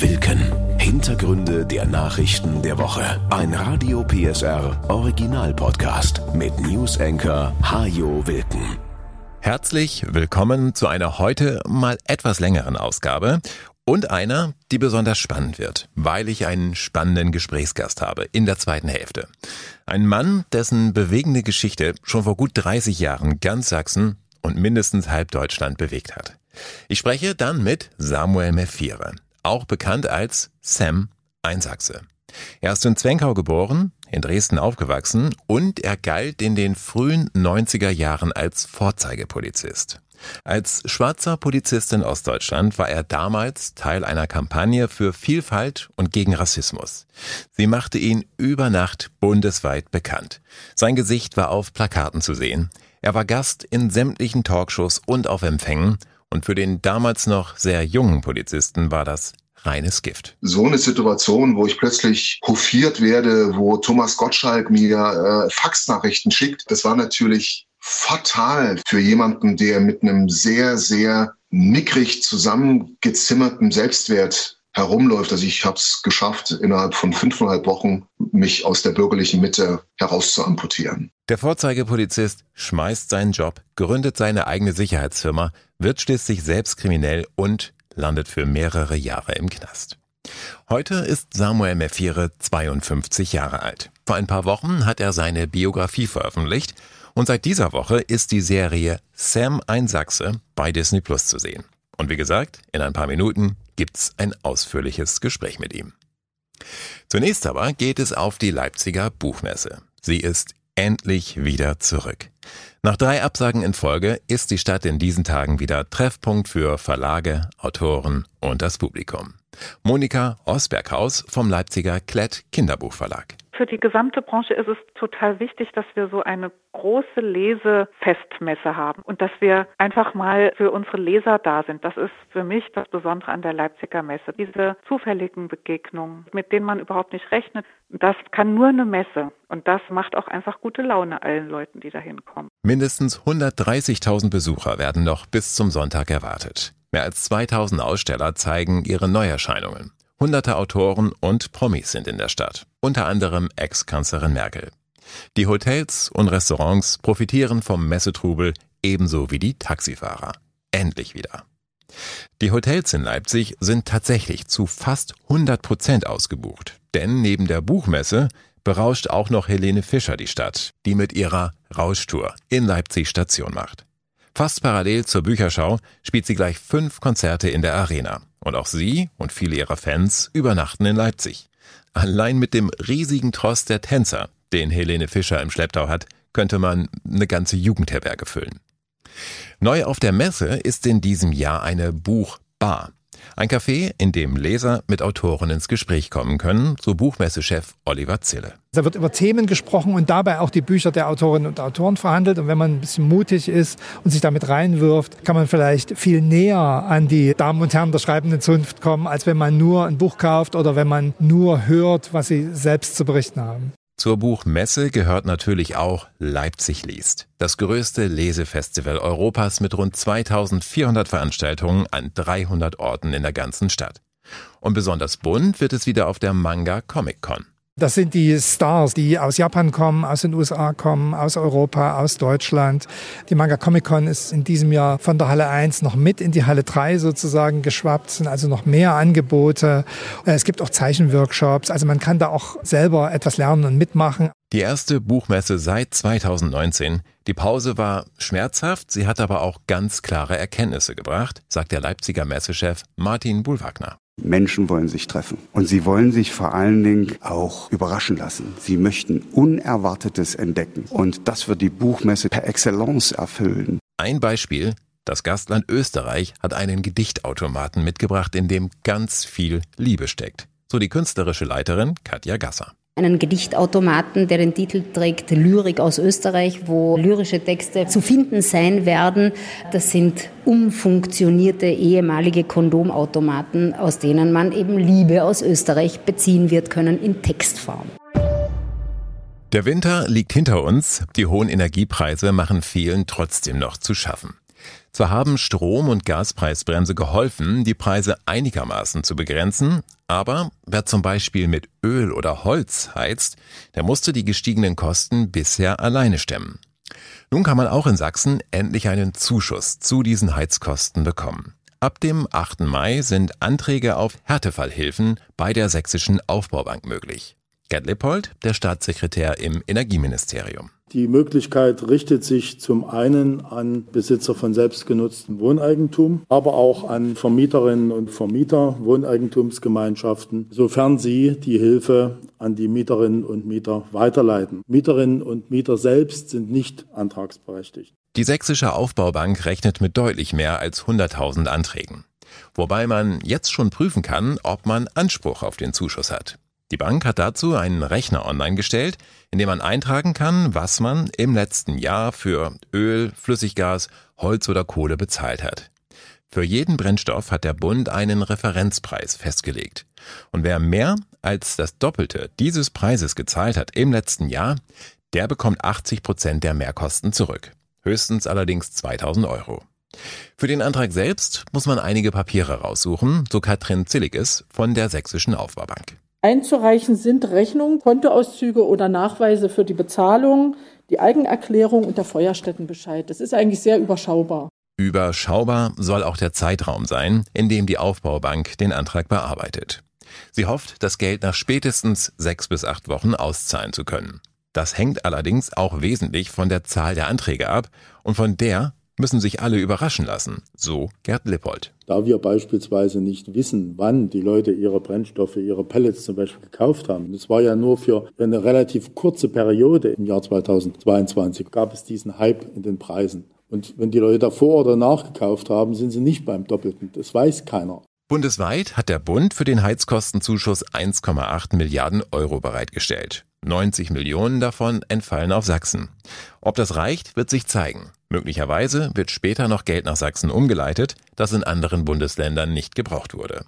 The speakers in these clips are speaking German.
Wilken. Hintergründe der Nachrichten der Woche. Ein Radio PSR Original Podcast mit News Anchor Hajo Wilken. Herzlich willkommen zu einer heute mal etwas längeren Ausgabe und einer, die besonders spannend wird, weil ich einen spannenden Gesprächsgast habe in der zweiten Hälfte. Ein Mann, dessen bewegende Geschichte schon vor gut 30 Jahren ganz Sachsen und mindestens halb Deutschland bewegt hat. Ich spreche dann mit Samuel Mefire auch bekannt als Sam Einsachse. Er ist in Zwenkau geboren, in Dresden aufgewachsen und er galt in den frühen 90er Jahren als Vorzeigepolizist. Als schwarzer Polizist in Ostdeutschland war er damals Teil einer Kampagne für Vielfalt und gegen Rassismus. Sie machte ihn über Nacht bundesweit bekannt. Sein Gesicht war auf Plakaten zu sehen. Er war Gast in sämtlichen Talkshows und auf Empfängen und für den damals noch sehr jungen Polizisten war das reines Gift. So eine Situation, wo ich plötzlich hofiert werde, wo Thomas Gottschalk mir äh, Faxnachrichten schickt, das war natürlich fatal für jemanden, der mit einem sehr, sehr mickrig zusammengezimmerten Selbstwert herumläuft. Also ich habe es geschafft, innerhalb von fünfeinhalb Wochen mich aus der bürgerlichen Mitte heraus zu amputieren. Der Vorzeigepolizist schmeißt seinen Job, gründet seine eigene Sicherheitsfirma, wird schließlich selbst kriminell und landet für mehrere Jahre im Knast. Heute ist Samuel Mefire 52 Jahre alt. Vor ein paar Wochen hat er seine Biografie veröffentlicht und seit dieser Woche ist die Serie Sam ein Sachse bei Disney Plus zu sehen. Und wie gesagt, in ein paar Minuten gibt's ein ausführliches Gespräch mit ihm. Zunächst aber geht es auf die Leipziger Buchmesse. Sie ist endlich wieder zurück. Nach drei Absagen in Folge ist die Stadt in diesen Tagen wieder Treffpunkt für Verlage, Autoren und das Publikum. Monika Osberghaus vom Leipziger Klett Kinderbuchverlag. Für die gesamte Branche ist es total wichtig, dass wir so eine große Lesefestmesse haben und dass wir einfach mal für unsere Leser da sind. Das ist für mich das Besondere an der Leipziger Messe. Diese zufälligen Begegnungen, mit denen man überhaupt nicht rechnet, das kann nur eine Messe. Und das macht auch einfach gute Laune allen Leuten, die da hinkommen. Mindestens 130.000 Besucher werden noch bis zum Sonntag erwartet. Mehr als 2000 Aussteller zeigen ihre Neuerscheinungen. Hunderte Autoren und Promis sind in der Stadt, unter anderem Ex-Kanzlerin Merkel. Die Hotels und Restaurants profitieren vom Messetrubel ebenso wie die Taxifahrer. Endlich wieder. Die Hotels in Leipzig sind tatsächlich zu fast 100 Prozent ausgebucht. Denn neben der Buchmesse berauscht auch noch Helene Fischer die Stadt, die mit ihrer Rauschtour in Leipzig Station macht. Fast parallel zur Bücherschau spielt sie gleich fünf Konzerte in der Arena. Und auch sie und viele ihrer Fans übernachten in Leipzig. Allein mit dem riesigen Tross der Tänzer, den Helene Fischer im Schlepptau hat, könnte man eine ganze Jugendherberge füllen. Neu auf der Messe ist in diesem Jahr eine Buchbar. Ein Café, in dem Leser mit Autoren ins Gespräch kommen können, so Buchmessechef Oliver Zille. Da wird über Themen gesprochen und dabei auch die Bücher der Autorinnen und Autoren verhandelt. Und wenn man ein bisschen mutig ist und sich damit reinwirft, kann man vielleicht viel näher an die Damen und Herren der schreibenden Zunft kommen, als wenn man nur ein Buch kauft oder wenn man nur hört, was sie selbst zu berichten haben. Zur Buchmesse gehört natürlich auch Leipzig liest, das größte Lesefestival Europas mit rund 2400 Veranstaltungen an 300 Orten in der ganzen Stadt. Und besonders bunt wird es wieder auf der Manga Comic Con. Das sind die Stars, die aus Japan kommen, aus den USA kommen, aus Europa, aus Deutschland. Die Manga Comic Con ist in diesem Jahr von der Halle 1 noch mit in die Halle 3 sozusagen geschwappt, sind also noch mehr Angebote. Äh, es gibt auch Zeichenworkshops, also man kann da auch selber etwas lernen und mitmachen. Die erste Buchmesse seit 2019. Die Pause war schmerzhaft, sie hat aber auch ganz klare Erkenntnisse gebracht, sagt der Leipziger Messechef Martin Bullwagner. Menschen wollen sich treffen. Und sie wollen sich vor allen Dingen auch überraschen lassen. Sie möchten Unerwartetes entdecken. Und das wird die Buchmesse per Excellence erfüllen. Ein Beispiel. Das Gastland Österreich hat einen Gedichtautomaten mitgebracht, in dem ganz viel Liebe steckt. So die künstlerische Leiterin Katja Gasser einen Gedichtautomaten, der den Titel trägt Lyrik aus Österreich, wo lyrische Texte zu finden sein werden. Das sind umfunktionierte ehemalige Kondomautomaten, aus denen man eben Liebe aus Österreich beziehen wird können in Textform. Der Winter liegt hinter uns. Die hohen Energiepreise machen vielen trotzdem noch zu schaffen. Zwar haben Strom- und Gaspreisbremse geholfen, die Preise einigermaßen zu begrenzen, aber wer zum Beispiel mit Öl oder Holz heizt, der musste die gestiegenen Kosten bisher alleine stemmen. Nun kann man auch in Sachsen endlich einen Zuschuss zu diesen Heizkosten bekommen. Ab dem 8. Mai sind Anträge auf Härtefallhilfen bei der Sächsischen Aufbaubank möglich. Gerd Lippold, der Staatssekretär im Energieministerium. Die Möglichkeit richtet sich zum einen an Besitzer von selbstgenutztem Wohneigentum, aber auch an Vermieterinnen und Vermieter Wohneigentumsgemeinschaften, sofern sie die Hilfe an die Mieterinnen und Mieter weiterleiten. Mieterinnen und Mieter selbst sind nicht antragsberechtigt. Die Sächsische Aufbaubank rechnet mit deutlich mehr als 100.000 Anträgen. Wobei man jetzt schon prüfen kann, ob man Anspruch auf den Zuschuss hat. Die Bank hat dazu einen Rechner online gestellt, in dem man eintragen kann, was man im letzten Jahr für Öl, Flüssiggas, Holz oder Kohle bezahlt hat. Für jeden Brennstoff hat der Bund einen Referenzpreis festgelegt. Und wer mehr als das Doppelte dieses Preises gezahlt hat im letzten Jahr, der bekommt 80 Prozent der Mehrkosten zurück. Höchstens allerdings 2000 Euro. Für den Antrag selbst muss man einige Papiere raussuchen, so Katrin Zilliges von der Sächsischen Aufbaubank. Einzureichen sind Rechnungen, Kontoauszüge oder Nachweise für die Bezahlung, die Eigenerklärung und der Feuerstättenbescheid. Das ist eigentlich sehr überschaubar. Überschaubar soll auch der Zeitraum sein, in dem die Aufbaubank den Antrag bearbeitet. Sie hofft, das Geld nach spätestens sechs bis acht Wochen auszahlen zu können. Das hängt allerdings auch wesentlich von der Zahl der Anträge ab und von der müssen sich alle überraschen lassen, so Gerd Lippold. Da wir beispielsweise nicht wissen, wann die Leute ihre Brennstoffe, ihre Pellets zum Beispiel gekauft haben, das war ja nur für eine relativ kurze Periode im Jahr 2022, gab es diesen Hype in den Preisen. Und wenn die Leute davor oder nachgekauft haben, sind sie nicht beim Doppelten. Das weiß keiner. Bundesweit hat der Bund für den Heizkostenzuschuss 1,8 Milliarden Euro bereitgestellt. 90 Millionen davon entfallen auf Sachsen. Ob das reicht, wird sich zeigen. Möglicherweise wird später noch Geld nach Sachsen umgeleitet, das in anderen Bundesländern nicht gebraucht wurde.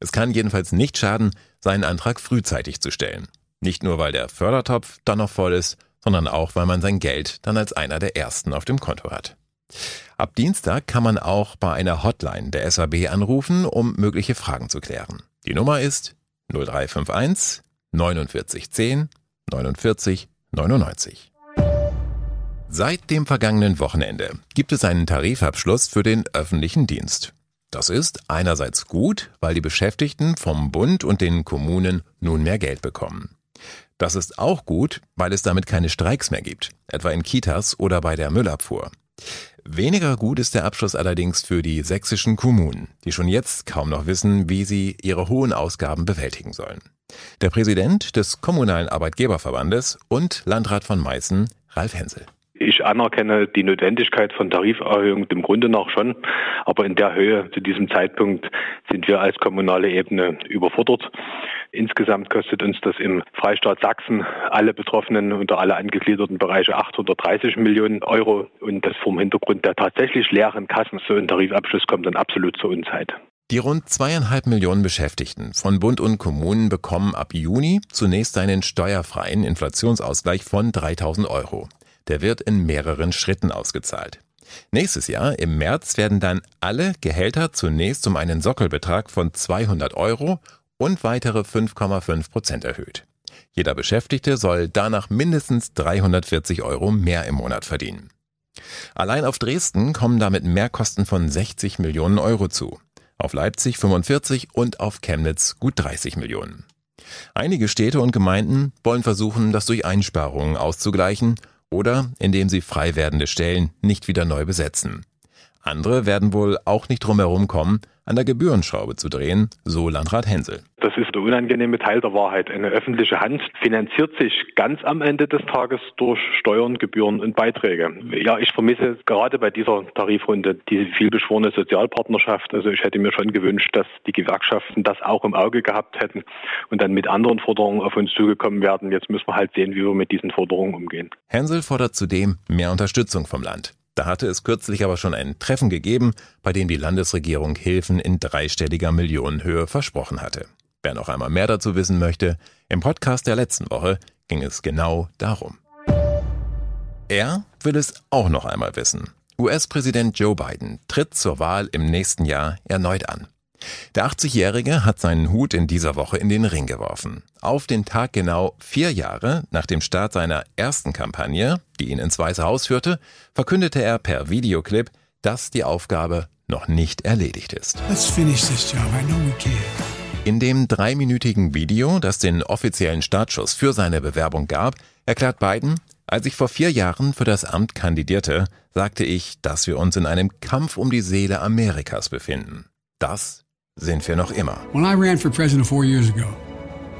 Es kann jedenfalls nicht schaden, seinen Antrag frühzeitig zu stellen. Nicht nur, weil der Fördertopf dann noch voll ist, sondern auch, weil man sein Geld dann als einer der ersten auf dem Konto hat. Ab Dienstag kann man auch bei einer Hotline der SAB anrufen, um mögliche Fragen zu klären. Die Nummer ist 0351 4910 49 99. Seit dem vergangenen Wochenende gibt es einen Tarifabschluss für den öffentlichen Dienst. Das ist einerseits gut, weil die Beschäftigten vom Bund und den Kommunen nun mehr Geld bekommen. Das ist auch gut, weil es damit keine Streiks mehr gibt, etwa in Kitas oder bei der Müllabfuhr. Weniger gut ist der Abschluss allerdings für die sächsischen Kommunen, die schon jetzt kaum noch wissen, wie sie ihre hohen Ausgaben bewältigen sollen. Der Präsident des Kommunalen Arbeitgeberverbandes und Landrat von Meißen, Ralf Hensel. Ich anerkenne die Notwendigkeit von Tariferhöhungen im Grunde nach schon, aber in der Höhe zu diesem Zeitpunkt sind wir als kommunale Ebene überfordert. Insgesamt kostet uns das im Freistaat Sachsen alle Betroffenen unter alle angegliederten Bereiche 830 Millionen Euro und das vom Hintergrund der tatsächlich leeren Kassen. So ein Tarifabschluss kommt dann absolut zur Unzeit. Die rund zweieinhalb Millionen Beschäftigten von Bund und Kommunen bekommen ab Juni zunächst einen steuerfreien Inflationsausgleich von 3000 Euro. Der wird in mehreren Schritten ausgezahlt. Nächstes Jahr, im März, werden dann alle Gehälter zunächst um einen Sockelbetrag von 200 Euro und weitere 5,5 Prozent erhöht. Jeder Beschäftigte soll danach mindestens 340 Euro mehr im Monat verdienen. Allein auf Dresden kommen damit Mehrkosten von 60 Millionen Euro zu, auf Leipzig 45 und auf Chemnitz gut 30 Millionen. Einige Städte und Gemeinden wollen versuchen, das durch Einsparungen auszugleichen oder indem sie frei werdende Stellen nicht wieder neu besetzen. Andere werden wohl auch nicht drumherum kommen, an der Gebührenschraube zu drehen, so Landrat Hensel. Das ist der unangenehme Teil der Wahrheit. Eine öffentliche Hand finanziert sich ganz am Ende des Tages durch Steuern, Gebühren und Beiträge. Ja, ich vermisse gerade bei dieser Tarifrunde diese vielbeschworene Sozialpartnerschaft. Also ich hätte mir schon gewünscht, dass die Gewerkschaften das auch im Auge gehabt hätten und dann mit anderen Forderungen auf uns zugekommen werden. Jetzt müssen wir halt sehen, wie wir mit diesen Forderungen umgehen. Hensel fordert zudem mehr Unterstützung vom Land. Da hatte es kürzlich aber schon ein Treffen gegeben, bei dem die Landesregierung Hilfen in dreistelliger Millionenhöhe versprochen hatte. Wer noch einmal mehr dazu wissen möchte, im Podcast der letzten Woche ging es genau darum. Er will es auch noch einmal wissen. US-Präsident Joe Biden tritt zur Wahl im nächsten Jahr erneut an. Der 80-Jährige hat seinen Hut in dieser Woche in den Ring geworfen. Auf den Tag genau vier Jahre nach dem Start seiner ersten Kampagne, die ihn ins Weiße Haus führte, verkündete er per Videoclip, dass die Aufgabe noch nicht erledigt ist. In dem dreiminütigen Video, das den offiziellen Startschuss für seine Bewerbung gab, erklärt Biden, als ich vor vier Jahren für das Amt kandidierte, sagte ich, dass wir uns in einem Kampf um die Seele Amerikas befinden. Das sind wir noch immer. When I ran for president four years ago,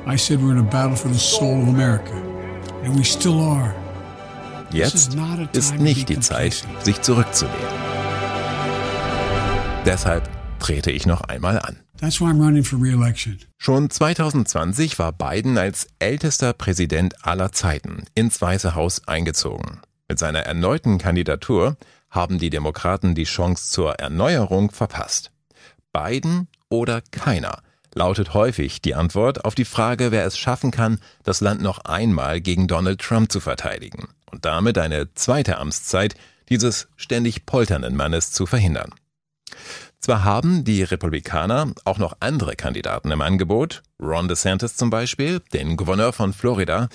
I said we're in a battle for the soul of America. And we still are. Jetzt ist nicht die Zeit, sich zurückzulehnen. Deshalb trete ich noch einmal an. Schon 2020 war Biden als ältester Präsident aller Zeiten ins Weiße Haus eingezogen. Mit seiner erneuten Kandidatur haben die Demokraten die Chance zur Erneuerung verpasst. Biden oder keiner lautet häufig die Antwort auf die Frage, wer es schaffen kann, das Land noch einmal gegen Donald Trump zu verteidigen und damit eine zweite Amtszeit dieses ständig polternden Mannes zu verhindern. Zwar haben die Republikaner auch noch andere Kandidaten im Angebot, Ron DeSantis zum Beispiel, den Gouverneur von Florida,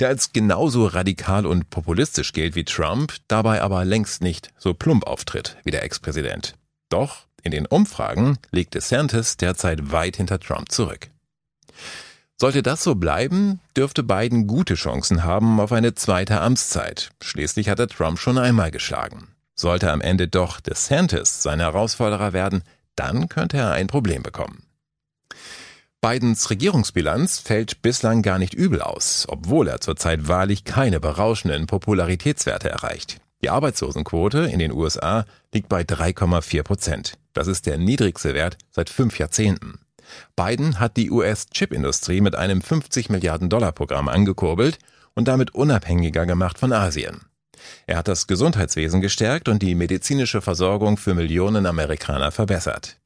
der als genauso radikal und populistisch gilt wie Trump, dabei aber längst nicht so plump auftritt wie der Ex-Präsident. Doch in den Umfragen liegt DeSantis derzeit weit hinter Trump zurück. Sollte das so bleiben, dürfte Biden gute Chancen haben auf eine zweite Amtszeit. Schließlich hat er Trump schon einmal geschlagen. Sollte am Ende doch DeSantis sein Herausforderer werden, dann könnte er ein Problem bekommen. Bidens Regierungsbilanz fällt bislang gar nicht übel aus, obwohl er zurzeit wahrlich keine berauschenden Popularitätswerte erreicht. Die Arbeitslosenquote in den USA liegt bei 3,4 Prozent. Das ist der niedrigste Wert seit fünf Jahrzehnten. Biden hat die US-Chipindustrie mit einem 50 Milliarden Dollar Programm angekurbelt und damit unabhängiger gemacht von Asien. Er hat das Gesundheitswesen gestärkt und die medizinische Versorgung für Millionen Amerikaner verbessert.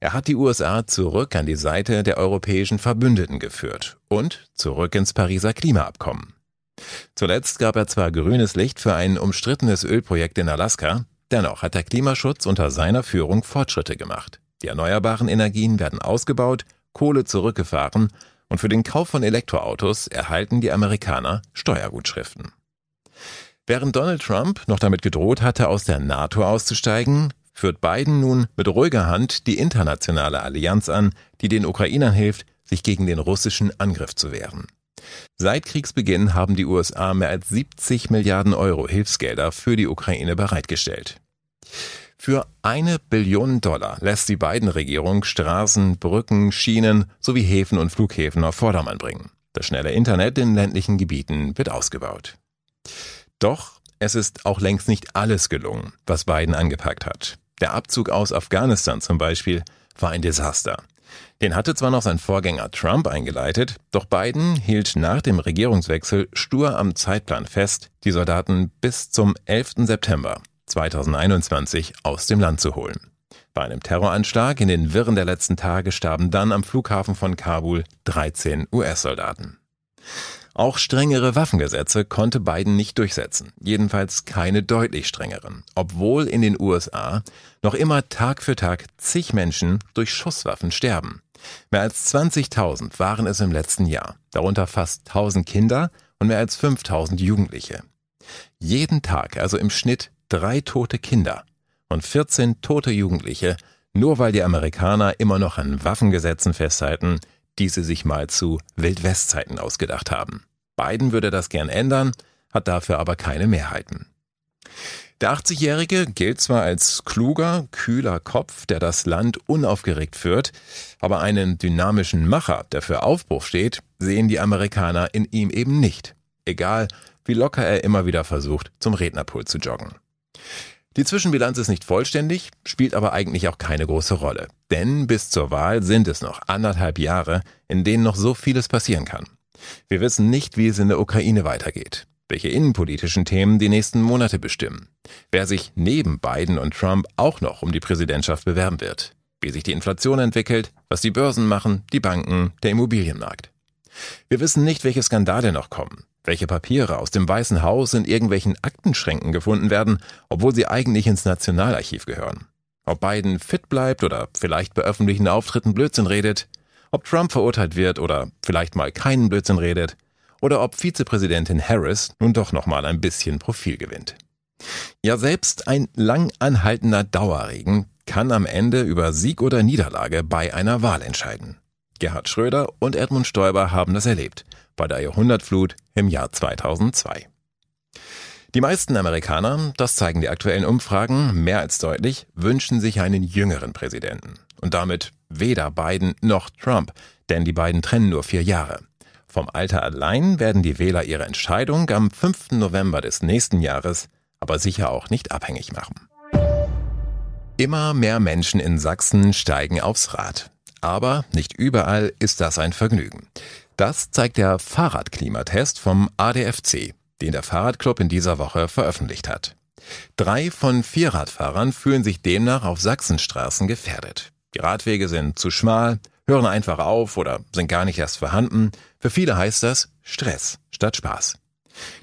Er hat die USA zurück an die Seite der europäischen Verbündeten geführt und zurück ins Pariser Klimaabkommen. Zuletzt gab er zwar grünes Licht für ein umstrittenes Ölprojekt in Alaska, dennoch hat der Klimaschutz unter seiner Führung Fortschritte gemacht. Die erneuerbaren Energien werden ausgebaut, Kohle zurückgefahren und für den Kauf von Elektroautos erhalten die Amerikaner Steuergutschriften. Während Donald Trump noch damit gedroht hatte, aus der NATO auszusteigen, führt Biden nun mit ruhiger Hand die internationale Allianz an, die den Ukrainern hilft, sich gegen den russischen Angriff zu wehren. Seit Kriegsbeginn haben die USA mehr als 70 Milliarden Euro Hilfsgelder für die Ukraine bereitgestellt. Für eine Billion Dollar lässt die Biden-Regierung Straßen, Brücken, Schienen sowie Häfen und Flughäfen auf Vordermann bringen. Das schnelle Internet in ländlichen Gebieten wird ausgebaut. Doch es ist auch längst nicht alles gelungen, was Biden angepackt hat. Der Abzug aus Afghanistan zum Beispiel war ein Desaster. Den hatte zwar noch sein Vorgänger Trump eingeleitet, doch Biden hielt nach dem Regierungswechsel stur am Zeitplan fest, die Soldaten bis zum 11. September 2021 aus dem Land zu holen. Bei einem Terroranschlag in den Wirren der letzten Tage starben dann am Flughafen von Kabul 13 US-Soldaten. Auch strengere Waffengesetze konnte Biden nicht durchsetzen, jedenfalls keine deutlich strengeren, obwohl in den USA noch immer Tag für Tag zig Menschen durch Schusswaffen sterben. Mehr als 20.000 waren es im letzten Jahr, darunter fast 1.000 Kinder und mehr als 5.000 Jugendliche. Jeden Tag also im Schnitt drei tote Kinder und 14 tote Jugendliche, nur weil die Amerikaner immer noch an Waffengesetzen festhalten, die sie sich mal zu Wildwestzeiten ausgedacht haben. Biden würde das gern ändern, hat dafür aber keine Mehrheiten. Der 80-Jährige gilt zwar als kluger, kühler Kopf, der das Land unaufgeregt führt, aber einen dynamischen Macher, der für Aufbruch steht, sehen die Amerikaner in ihm eben nicht. Egal, wie locker er immer wieder versucht, zum Rednerpult zu joggen. Die Zwischenbilanz ist nicht vollständig, spielt aber eigentlich auch keine große Rolle. Denn bis zur Wahl sind es noch anderthalb Jahre, in denen noch so vieles passieren kann. Wir wissen nicht, wie es in der Ukraine weitergeht, welche innenpolitischen Themen die nächsten Monate bestimmen, wer sich neben Biden und Trump auch noch um die Präsidentschaft bewerben wird, wie sich die Inflation entwickelt, was die Börsen machen, die Banken, der Immobilienmarkt. Wir wissen nicht, welche Skandale noch kommen, welche Papiere aus dem Weißen Haus in irgendwelchen Aktenschränken gefunden werden, obwohl sie eigentlich ins Nationalarchiv gehören. Ob Biden fit bleibt oder vielleicht bei öffentlichen Auftritten Blödsinn redet, ob Trump verurteilt wird oder vielleicht mal keinen Blödsinn redet, oder ob Vizepräsidentin Harris nun doch noch mal ein bisschen Profil gewinnt. Ja, selbst ein lang anhaltender Dauerregen kann am Ende über Sieg oder Niederlage bei einer Wahl entscheiden. Gerhard Schröder und Edmund Stoiber haben das erlebt bei der Jahrhundertflut im Jahr 2002. Die meisten Amerikaner, das zeigen die aktuellen Umfragen mehr als deutlich, wünschen sich einen jüngeren Präsidenten. Und damit weder Biden noch Trump, denn die beiden trennen nur vier Jahre. Vom Alter allein werden die Wähler ihre Entscheidung am 5. November des nächsten Jahres aber sicher auch nicht abhängig machen. Immer mehr Menschen in Sachsen steigen aufs Rad. Aber nicht überall ist das ein Vergnügen. Das zeigt der Fahrradklimatest vom ADFC, den der Fahrradclub in dieser Woche veröffentlicht hat. Drei von vier Radfahrern fühlen sich demnach auf Sachsenstraßen gefährdet. Die Radwege sind zu schmal, hören einfach auf oder sind gar nicht erst vorhanden. Für viele heißt das Stress statt Spaß.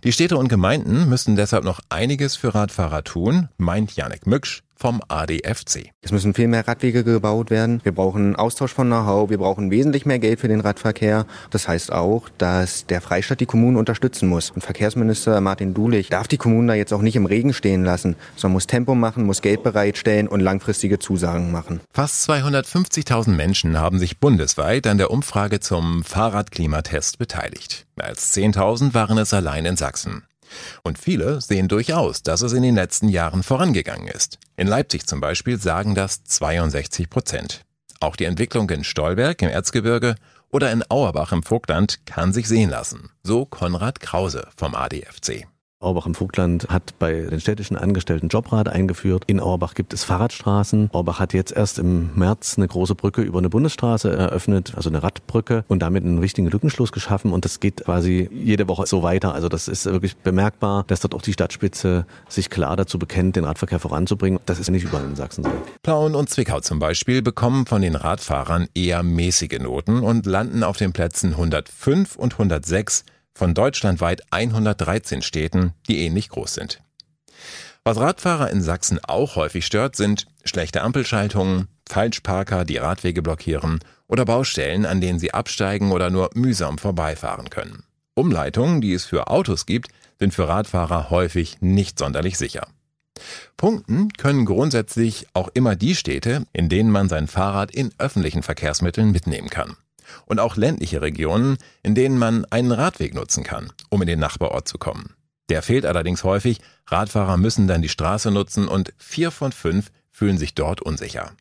Die Städte und Gemeinden müssen deshalb noch einiges für Radfahrer tun, meint Janek Mücksch, vom ADFC. Es müssen viel mehr Radwege gebaut werden. Wir brauchen Austausch von Know-how. Wir brauchen wesentlich mehr Geld für den Radverkehr. Das heißt auch, dass der Freistaat die Kommunen unterstützen muss. Und Verkehrsminister Martin Dulich darf die Kommunen da jetzt auch nicht im Regen stehen lassen, sondern muss Tempo machen, muss Geld bereitstellen und langfristige Zusagen machen. Fast 250.000 Menschen haben sich bundesweit an der Umfrage zum Fahrradklimatest beteiligt. Mehr als 10.000 waren es allein in Sachsen. Und viele sehen durchaus, dass es in den letzten Jahren vorangegangen ist. In Leipzig zum Beispiel sagen das 62 Prozent. Auch die Entwicklung in Stolberg im Erzgebirge oder in Auerbach im Vogtland kann sich sehen lassen. So Konrad Krause vom ADFC. Auerbach im Vogtland hat bei den städtischen Angestellten Jobrat eingeführt. In Auerbach gibt es Fahrradstraßen. Auerbach hat jetzt erst im März eine große Brücke über eine Bundesstraße eröffnet, also eine Radbrücke und damit einen richtigen Lückenschluss geschaffen. Und das geht quasi jede Woche so weiter. Also das ist wirklich bemerkbar, dass dort auch die Stadtspitze sich klar dazu bekennt, den Radverkehr voranzubringen. Das ist nicht überall in Sachsen so. Plauen und Zwickau zum Beispiel bekommen von den Radfahrern eher mäßige Noten und landen auf den Plätzen 105 und 106 von deutschlandweit 113 Städten, die ähnlich groß sind. Was Radfahrer in Sachsen auch häufig stört, sind schlechte Ampelschaltungen, Falschparker, die Radwege blockieren oder Baustellen, an denen sie absteigen oder nur mühsam vorbeifahren können. Umleitungen, die es für Autos gibt, sind für Radfahrer häufig nicht sonderlich sicher. Punkten können grundsätzlich auch immer die Städte, in denen man sein Fahrrad in öffentlichen Verkehrsmitteln mitnehmen kann und auch ländliche Regionen, in denen man einen Radweg nutzen kann, um in den Nachbarort zu kommen. Der fehlt allerdings häufig, Radfahrer müssen dann die Straße nutzen und vier von fünf fühlen sich dort unsicher.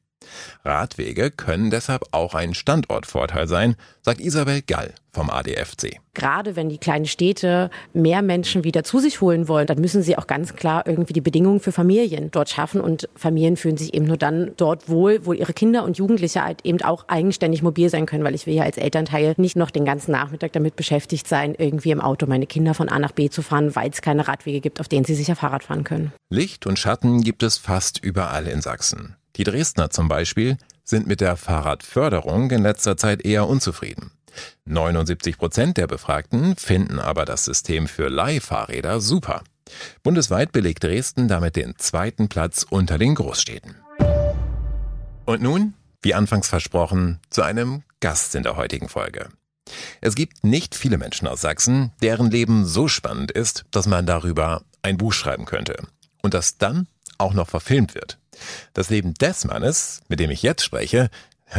Radwege können deshalb auch ein Standortvorteil sein, sagt Isabel Gall vom ADFC. Gerade wenn die kleinen Städte mehr Menschen wieder zu sich holen wollen, dann müssen sie auch ganz klar irgendwie die Bedingungen für Familien dort schaffen. Und Familien fühlen sich eben nur dann dort wohl, wo ihre Kinder und Jugendliche halt eben auch eigenständig mobil sein können, weil ich will ja als Elternteil nicht noch den ganzen Nachmittag damit beschäftigt sein, irgendwie im Auto meine Kinder von A nach B zu fahren, weil es keine Radwege gibt, auf denen sie sicher Fahrrad fahren können. Licht und Schatten gibt es fast überall in Sachsen. Die Dresdner zum Beispiel sind mit der Fahrradförderung in letzter Zeit eher unzufrieden. 79 Prozent der Befragten finden aber das System für Leihfahrräder super. Bundesweit belegt Dresden damit den zweiten Platz unter den Großstädten. Und nun, wie anfangs versprochen, zu einem Gast in der heutigen Folge. Es gibt nicht viele Menschen aus Sachsen, deren Leben so spannend ist, dass man darüber ein Buch schreiben könnte. Und das dann auch noch verfilmt wird. Das Leben des Mannes, mit dem ich jetzt spreche,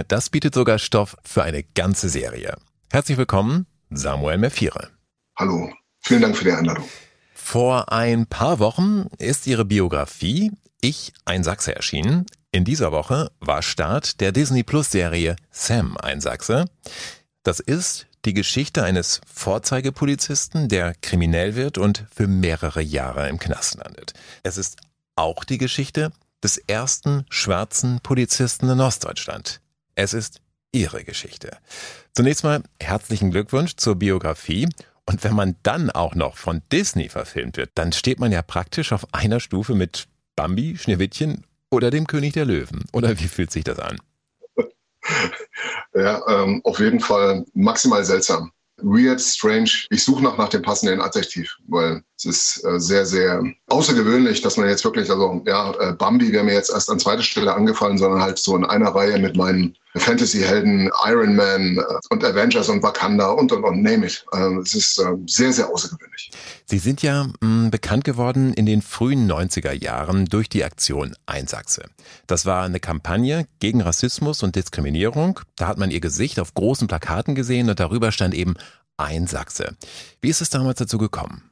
das bietet sogar Stoff für eine ganze Serie. Herzlich willkommen, Samuel Mefire. Hallo, vielen Dank für die Einladung. Vor ein paar Wochen ist Ihre Biografie Ich, ein Sachse erschienen. In dieser Woche war Start der Disney Plus Serie Sam, ein Sachse. Das ist die Geschichte eines Vorzeigepolizisten, der kriminell wird und für mehrere Jahre im Knast landet. Es ist auch die Geschichte des ersten schwarzen Polizisten in Ostdeutschland. Es ist Ihre Geschichte. Zunächst mal herzlichen Glückwunsch zur Biografie. Und wenn man dann auch noch von Disney verfilmt wird, dann steht man ja praktisch auf einer Stufe mit Bambi, Schneewittchen oder dem König der Löwen. Oder wie fühlt sich das an? Ja, ähm, auf jeden Fall maximal seltsam. weird, strange. Ich suche noch nach dem passenden Adjektiv, weil es ist äh, sehr, sehr außergewöhnlich, dass man jetzt wirklich, also ja, äh, Bambi wäre mir jetzt erst an zweiter Stelle angefallen, sondern halt so in einer Reihe mit meinen Fantasy-Helden, Iron Man äh, und Avengers und Wakanda und und und, name it. Äh, es ist äh, sehr, sehr außergewöhnlich. Sie sind ja mh, mm, bekannt geworden in den frühen 90er Jahren durch die Aktion Einsachse. Das war eine Kampagne gegen Rassismus und Diskriminierung. Da hat man ihr Gesicht auf großen Plakaten gesehen und darüber stand eben Einsachse. Wie ist es damals dazu gekommen?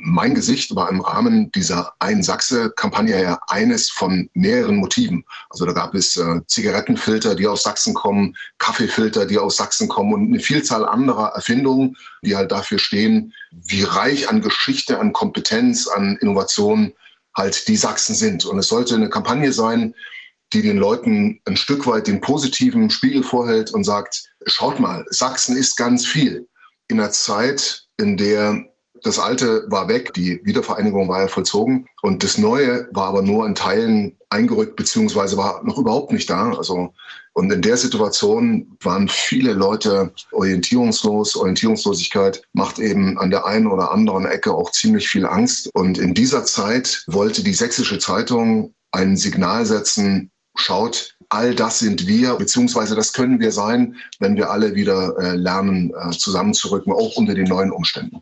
Mein Gesicht war im Rahmen dieser Ein-Sachse-Kampagne ja eines von mehreren Motiven. Also da gab es äh, Zigarettenfilter, die aus Sachsen kommen, Kaffeefilter, die aus Sachsen kommen und eine Vielzahl anderer Erfindungen, die halt dafür stehen, wie reich an Geschichte, an Kompetenz, an Innovation halt die Sachsen sind. Und es sollte eine Kampagne sein, die den Leuten ein Stück weit den positiven Spiegel vorhält und sagt, schaut mal, Sachsen ist ganz viel. In einer Zeit, in der das Alte war weg, die Wiedervereinigung war ja vollzogen und das Neue war aber nur in Teilen eingerückt beziehungsweise war noch überhaupt nicht da. Also und in der Situation waren viele Leute orientierungslos. Orientierungslosigkeit macht eben an der einen oder anderen Ecke auch ziemlich viel Angst. Und in dieser Zeit wollte die Sächsische Zeitung ein Signal setzen, schaut, all das sind wir, beziehungsweise das können wir sein, wenn wir alle wieder äh, lernen, äh, zusammenzurücken, auch unter den neuen Umständen.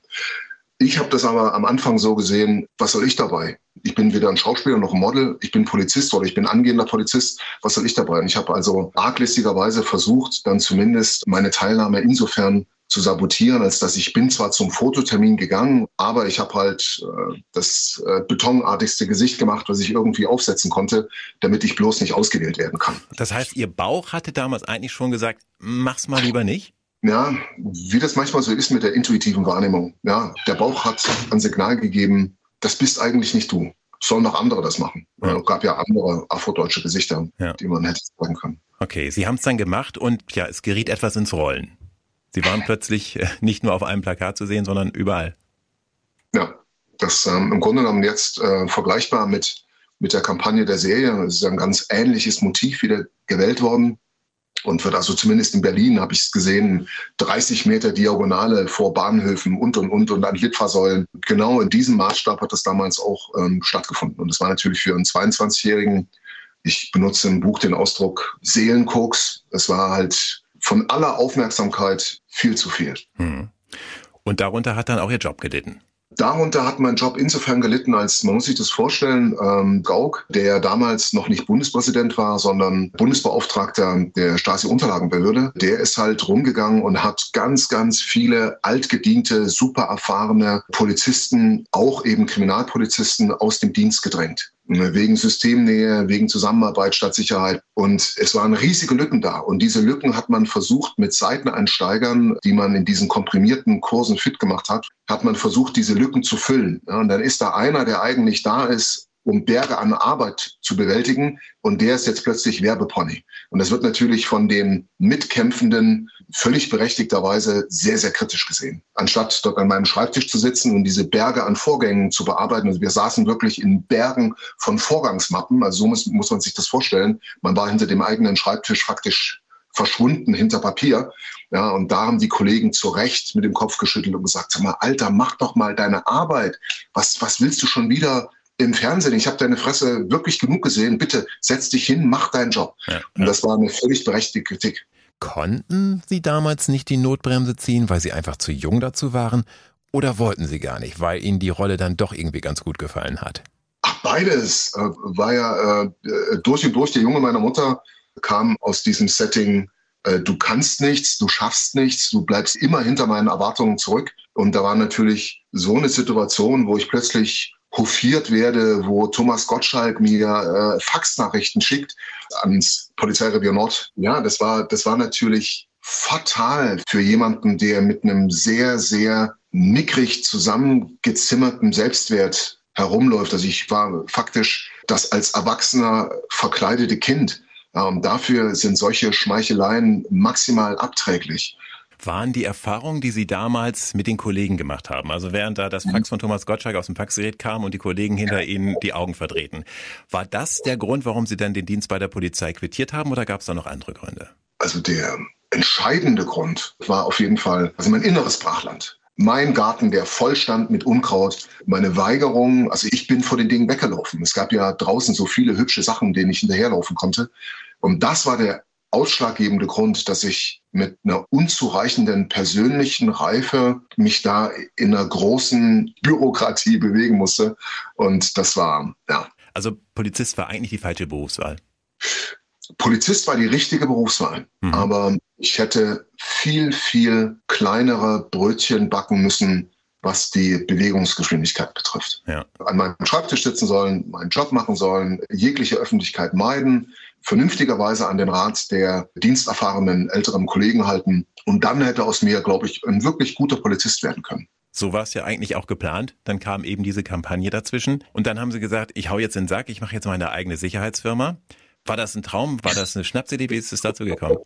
Ich habe das aber am Anfang so gesehen, was soll ich dabei? Ich bin weder ein Schauspieler noch ein Model, ich bin Polizist oder ich bin angehender Polizist, was soll ich dabei? Und ich habe also arglistigerweise versucht, dann zumindest meine Teilnahme insofern zu sabotieren, als dass ich bin zwar zum Fototermin gegangen, aber ich habe halt äh, das äh, betonartigste Gesicht gemacht, was ich irgendwie aufsetzen konnte, damit ich bloß nicht ausgewählt werden kann. Das heißt, Ihr Bauch hatte damals eigentlich schon gesagt, mach's mal lieber nicht? Ja, wie das manchmal so ist mit der intuitiven Wahrnehmung. Ja, der Bauch hat ein Signal gegeben, das bist eigentlich nicht du. Sollen noch andere das machen. Ja. Es gab ja andere afrodeutsche Gesichter, ja. die man hätte sagen können. Okay, Sie haben es dann gemacht und ja, es geriet etwas ins Rollen. Sie waren plötzlich äh, nicht nur auf einem Plakat zu sehen, sondern überall. Ja, das ähm, im Grunde genommen jetzt äh, vergleichbar mit, mit der Kampagne der Serie. Es ist ein ganz ähnliches Motiv wieder gewählt worden und wird also zumindest in Berlin, habe ich es gesehen, 30 Meter Diagonale vor Bahnhöfen und und und und an Litfaßsäulen. Genau in diesem Maßstab hat das damals auch ähm, stattgefunden. Und das war natürlich für einen 22-Jährigen, ich benutze im Buch den Ausdruck Seelenkoks. Es war halt von aller Aufmerksamkeit viel zu viel. Hm. Und darunter hat dann auch Ihr Job gelitten. Darunter hat mein Job insofern gelitten, als man muss sich das vorstellen, ähm, Gauck, der damals noch nicht Bundespräsident war, sondern Bundesbeauftragter der Stasi-Unterlagenbehörde, der ist halt rumgegangen und hat ganz, ganz viele altgediente, super erfahrene Polizisten, auch eben Kriminalpolizisten aus dem Dienst gedrängt wegen Systemnähe, wegen Zusammenarbeit statt Sicherheit. Und es waren riesige Lücken da. Und diese Lücken hat man versucht mit Seiteneinsteigern, die man in diesen komprimierten Kursen fit gemacht hat, hat man versucht, diese Lücken zu füllen. Und dann ist da einer, der eigentlich da ist, um Berge an Arbeit zu bewältigen. Und der ist jetzt plötzlich Werbepony. Und das wird natürlich von den Mitkämpfenden völlig berechtigterweise sehr, sehr kritisch gesehen. Anstatt dort an meinem Schreibtisch zu sitzen und diese Berge an Vorgängen zu bearbeiten. Also wir saßen wirklich in Bergen von Vorgangsmappen. Also so muss, muss man sich das vorstellen. Man war hinter dem eigenen Schreibtisch faktisch verschwunden hinter Papier. Ja, und da haben die Kollegen zu Recht mit dem Kopf geschüttelt und gesagt, sag mal, Alter, mach doch mal deine Arbeit. Was, was willst du schon wieder im Fernsehen, ich habe deine Fresse wirklich genug gesehen, bitte setz dich hin, mach deinen Job. Ja, Und das war eine völlig berechtigte Kritik. Konnten Sie damals nicht die Notbremse ziehen, weil Sie einfach zu jung dazu waren? Oder wollten Sie gar nicht, weil Ihnen die Rolle dann doch irgendwie ganz gut gefallen hat? Ach, beides. Äh, war ja äh, durch und durch. Der Junge meiner Mutter kam aus diesem Setting, äh, du kannst nichts, du schaffst nichts, du bleibst immer hinter meinen Erwartungen zurück. Und da war natürlich so eine Situation, wo ich plötzlich hofiert werde, wo Thomas Gottschalk mir äh, Faxnachrichten schickt ans Polizeirevier Nord. Ja, das war, das war natürlich fatal für jemanden, der mit einem sehr, sehr mickrig zusammengezimmerten Selbstwert herumläuft. Also ich war faktisch das als Erwachsener verkleidete Kind. Ähm, dafür sind solche Schmeicheleien maximal abträglich waren die Erfahrungen, die Sie damals mit den Kollegen gemacht haben? Also während da das Fax mhm. von Thomas Gottschalk aus dem Faxgerät kam und die Kollegen hinter Ihnen die Augen verdrehten. War das der Grund, warum Sie dann den Dienst bei der Polizei quittiert haben oder gab es da noch andere Gründe? Also der entscheidende Grund war auf jeden Fall also mein inneres Brachland. Mein Garten, der voll stand mit Unkraut, meine Weigerung, also ich bin vor den Dingen weggelaufen. Es gab ja draußen so viele hübsche Sachen, denen ich hinterherlaufen konnte. Und das war der ausschlaggebende Grund, dass ich mit einer unzureichenden persönlichen Reife mich da in einer großen Bürokratie bewegen musste. Und das war, ja. Also Polizist war eigentlich die falsche Berufswahl. Polizist war die richtige Berufswahl, mhm. aber ich hätte viel, viel kleinere Brötchen backen müssen, was die Bewegungsgeschwindigkeit betrifft. Ja. An meinem Schreibtisch sitzen sollen, meinen Job machen sollen, jegliche Öffentlichkeit meiden, vernünftigerweise an den Rat der diensterfahrenen älteren Kollegen halten. Und dann hätte aus mir, glaube ich, ein wirklich guter Polizist werden können. So war es ja eigentlich auch geplant. Dann kam eben diese Kampagne dazwischen. Und dann haben sie gesagt, ich hau jetzt in den Sack, ich mache jetzt meine eigene Sicherheitsfirma. War das ein Traum? War das eine Schnapsidee? Wie ist es dazu gekommen?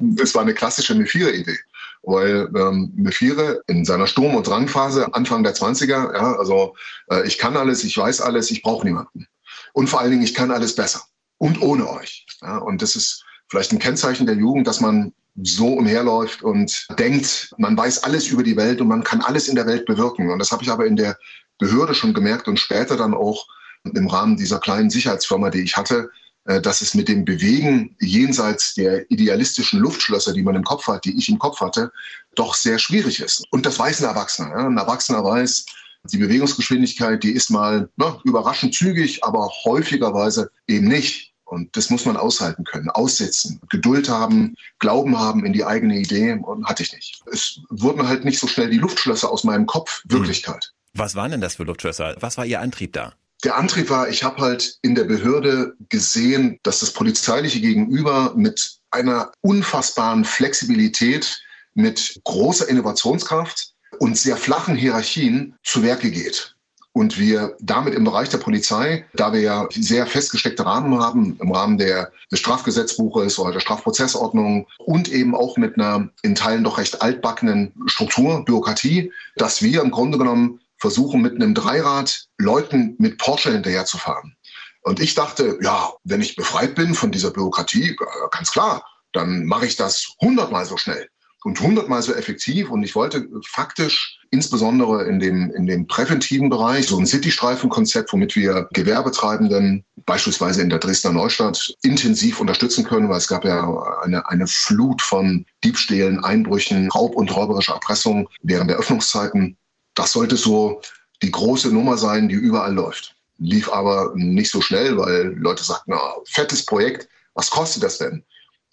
Das war eine klassische Mephire-Idee. Weil ähm, Mephire in seiner Sturm- und Drangphase, Anfang der 20er, ja, also äh, ich kann alles, ich weiß alles, ich brauche niemanden. Und vor allen Dingen, ich kann alles besser. Und ohne euch. Ja, und das ist vielleicht ein Kennzeichen der Jugend, dass man so umherläuft und denkt, man weiß alles über die Welt und man kann alles in der Welt bewirken. Und das habe ich aber in der Behörde schon gemerkt und später dann auch im Rahmen dieser kleinen Sicherheitsfirma, die ich hatte, äh, dass es mit dem Bewegen jenseits der idealistischen Luftschlösser, die man im Kopf hat, die ich im Kopf hatte, doch sehr schwierig ist. Und das weiß ein Erwachsener. Ein Erwachsener weiß, die Bewegungsgeschwindigkeit, die ist mal na, überraschend zügig, aber häufigerweise eben nicht. Und das muss man aushalten können, aussitzen, Geduld haben, Glauben haben in die eigene Idee und hatte ich nicht. Es wurden halt nicht so schnell die Luftschlösser aus meinem Kopf hm. Wirklichkeit. Was waren denn das für Luftschlösser? Was war Ihr Antrieb da? Der Antrieb war, ich habe halt in der Behörde gesehen, dass das polizeiliche Gegenüber mit einer unfassbaren Flexibilität, mit großer Innovationskraft und sehr flachen Hierarchien zu Werke geht. Und wir damit im Bereich der Polizei, da wir ja sehr festgesteckte Rahmen haben, im Rahmen der, des Strafgesetzbuches oder der Strafprozessordnung und eben auch mit einer in Teilen doch recht altbackenen Struktur, Bürokratie, dass wir im Grunde genommen versuchen, mit einem Dreirad Leuten mit Porsche hinterherzufahren. Und ich dachte, ja, wenn ich befreit bin von dieser Bürokratie, ganz klar, dann mache ich das hundertmal so schnell und hundertmal so effektiv. Und ich wollte faktisch insbesondere in dem, in dem präventiven Bereich so ein Citystreifenkonzept, womit wir Gewerbetreibenden beispielsweise in der Dresdner Neustadt intensiv unterstützen können, weil es gab ja eine, eine Flut von Diebstählen, Einbrüchen, Raub und räuberischer Erpressung während der Öffnungszeiten. Das sollte so die große Nummer sein, die überall läuft. Lief aber nicht so schnell, weil Leute sagten, na, fettes Projekt, was kostet das denn?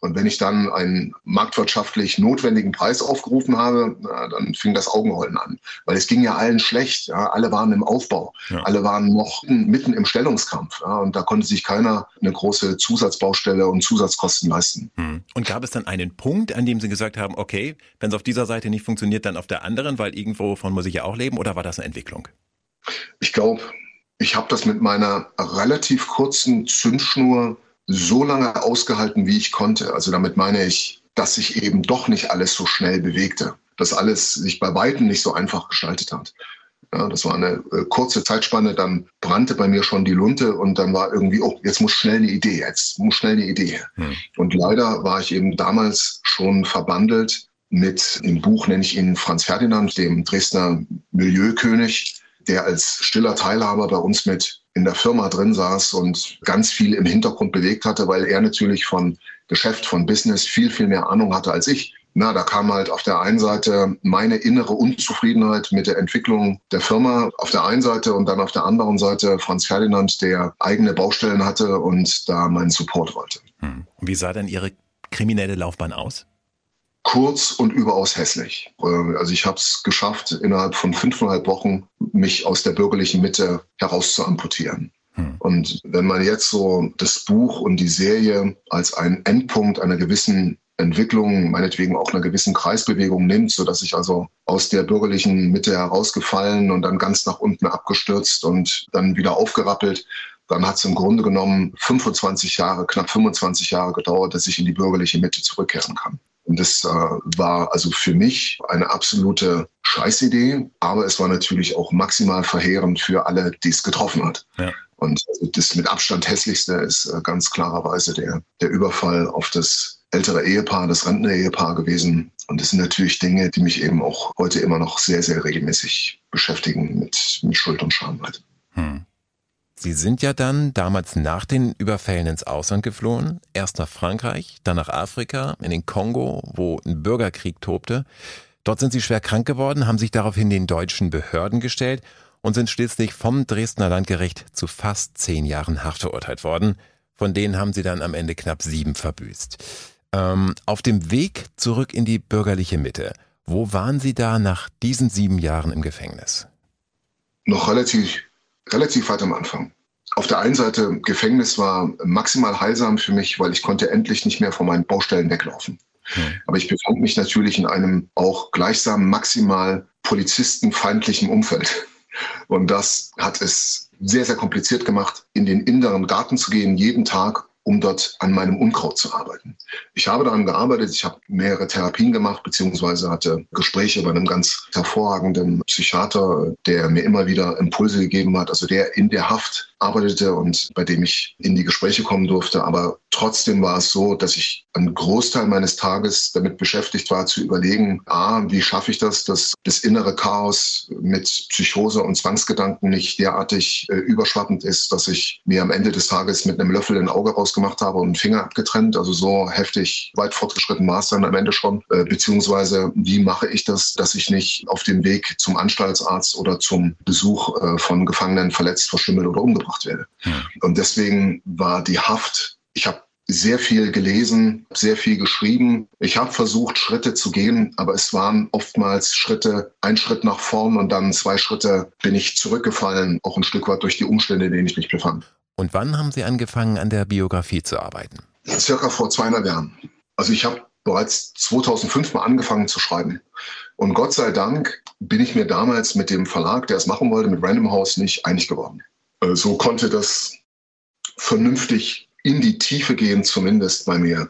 Und wenn ich dann einen marktwirtschaftlich notwendigen Preis aufgerufen habe, dann fing das Augenrollen an. Weil es ging ja allen schlecht. Ja? Alle waren im Aufbau. Ja. Alle waren noch mitten im Stellungskampf. Ja? Und da konnte sich keiner eine große Zusatzbaustelle und Zusatzkosten leisten. Hm. Und gab es dann einen Punkt, an dem Sie gesagt haben, okay, wenn es auf dieser Seite nicht funktioniert, dann auf der anderen, weil irgendwo von muss ich ja auch leben? Oder war das eine Entwicklung? Ich glaube, ich habe das mit meiner relativ kurzen Zündschnur so lange ausgehalten, wie ich konnte. Also damit meine ich, dass sich eben doch nicht alles so schnell bewegte, dass alles sich bei weitem nicht so einfach gestaltet hat. Ja, das war eine äh, kurze Zeitspanne, dann brannte bei mir schon die Lunte und dann war irgendwie, oh, jetzt muss schnell eine Idee, jetzt muss schnell eine Idee. Hm. Und leider war ich eben damals schon verbandelt mit, im Buch nenne ich ihn Franz Ferdinand, dem Dresdner Milieukönig, der als stiller Teilhaber bei uns mit in der Firma drin saß und ganz viel im Hintergrund bewegt hatte, weil er natürlich von Geschäft, von Business viel, viel mehr Ahnung hatte als ich. Na, da kam halt auf der einen Seite meine innere Unzufriedenheit mit der Entwicklung der Firma auf der einen Seite und dann auf der anderen Seite Franz Ferdinand, der eigene Baustellen hatte und da meinen Support wollte. Hm. Wie sah denn Ihre kriminelle Laufbahn aus? Kurz und überaus hässlich. Äh, also ich habe es geschafft, innerhalb von fünfeinhalb Wochen mich aus der bürgerlichen Mitte heraus zu amputieren. Hm. Und wenn man jetzt so das Buch und die Serie als einen Endpunkt einer gewissen Entwicklung, meinetwegen auch einer gewissen Kreisbewegung nimmt, so dass ich also aus der bürgerlichen Mitte herausgefallen und dann ganz nach unten abgestürzt und dann wieder aufgerappelt, dann hat es im Grunde genommen 25 Jahre, knapp 25 Jahre gedauert, dass ich in die bürgerliche Mitte zurückkehren kann. Und das äh, war also für mich eine absolute Scheißidee, aber es war natürlich auch maximal verheerend für alle, die es getroffen hat. Ja. Und also das mit Abstand hässlichste ist äh, ganz klarerweise der, der Überfall auf das ältere Ehepaar, das Rentner-Ehepaar gewesen. Und das sind natürlich Dinge, die mich eben auch heute immer noch sehr, sehr regelmäßig beschäftigen mit, mit Schuld und Scham. Halt. Hm. Sie sind ja dann damals nach den Überfällen ins Ausland geflohen. Erst nach Frankreich, dann nach Afrika, in den Kongo, wo ein Bürgerkrieg tobte. Dort sind Sie schwer krank geworden, haben sich daraufhin den deutschen Behörden gestellt und sind schließlich vom Dresdner Landgericht zu fast zehn Jahren Haft verurteilt worden. Von denen haben Sie dann am Ende knapp sieben verbüßt. Ähm, auf dem Weg zurück in die bürgerliche Mitte, wo waren Sie da nach diesen sieben Jahren im Gefängnis? Noch relativ relativ weit am Anfang. Auf der einen Seite, Gefängnis war maximal heilsam für mich, weil ich konnte endlich nicht mehr von meinen Baustellen weglaufen. Hm. Aber ich befand mich natürlich in einem auch gleichsam maximal polizistenfeindlichen Umfeld. Und das hat es sehr, sehr kompliziert gemacht, in den inneren Garten zu gehen, jeden Tag um dort an meinem Unkraut zu arbeiten. Ich habe daran gearbeitet, ich habe mehrere Therapien gemacht, beziehungsweise hatte Gespräche bei einem ganz hervorragenden Psychiater, der mir immer wieder Impulse gegeben hat, also der in der Haft arbeitete und bei dem ich in die Gespräche kommen durfte. Aber trotzdem war es so, dass ich einen Großteil meines Tages damit beschäftigt war, zu überlegen, a, wie schaffe ich das, dass das innere Chaos mit Psychose und Zwangsgedanken nicht derartig äh, überschwappend ist, dass ich mir am Ende des Tages mit einem Löffel ein Auge rausgemacht habe und Finger abgetrennt. Also so heftig, weit fortgeschritten war es dann am Ende schon. Äh, beziehungsweise, wie mache ich das, dass ich nicht auf dem Weg zum Anstaltsarzt oder zum Besuch äh, von Gefangenen verletzt, verschimmelt oder umgebracht gemacht werde. Hm. Und deswegen war die Haft, ich habe sehr viel gelesen, sehr viel geschrieben. Ich habe versucht, Schritte zu gehen, aber es waren oftmals Schritte, ein Schritt nach vorn und dann zwei Schritte bin ich zurückgefallen, auch ein Stück weit durch die Umstände, in denen ich mich befand. Und wann haben Sie angefangen, an der Biografie zu arbeiten? Circa vor zweieinhalb Jahren. Also ich habe bereits 2005 mal angefangen zu schreiben. Und Gott sei Dank bin ich mir damals mit dem Verlag, der es machen wollte, mit Random House nicht einig geworden. Äh, so konnte das vernünftig in die Tiefe gehen, zumindest bei mir,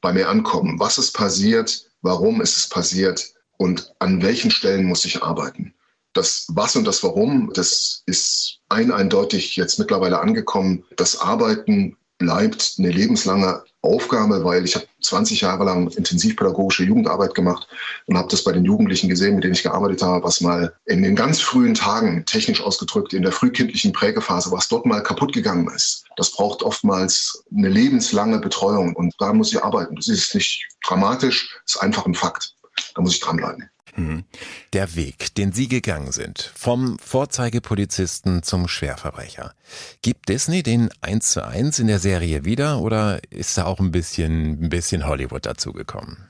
bei mir ankommen. Was ist passiert? Warum ist es passiert? Und an welchen Stellen muss ich arbeiten? Das Was und das Warum, das ist ein eindeutig jetzt mittlerweile angekommen. Das Arbeiten bleibt eine lebenslange Aufgabe, weil ich habe 20 Jahre lang intensivpädagogische Jugendarbeit gemacht und habe das bei den Jugendlichen gesehen, mit denen ich gearbeitet habe, was mal in den ganz frühen Tagen, technisch ausgedrückt, in der frühkindlichen Prägephase, was dort mal kaputt gegangen ist. Das braucht oftmals eine lebenslange Betreuung und da muss ich arbeiten. Das ist nicht dramatisch, das ist einfach ein Fakt. Da muss ich dranbleiben. Mhm. Der Weg, den Sie gegangen sind, vom Vorzeigepolizisten zum Schwerverbrecher. Gibt Disney den eins zu eins in der Serie wieder oder ist da auch ein bisschen, ein bisschen Hollywood dazugekommen?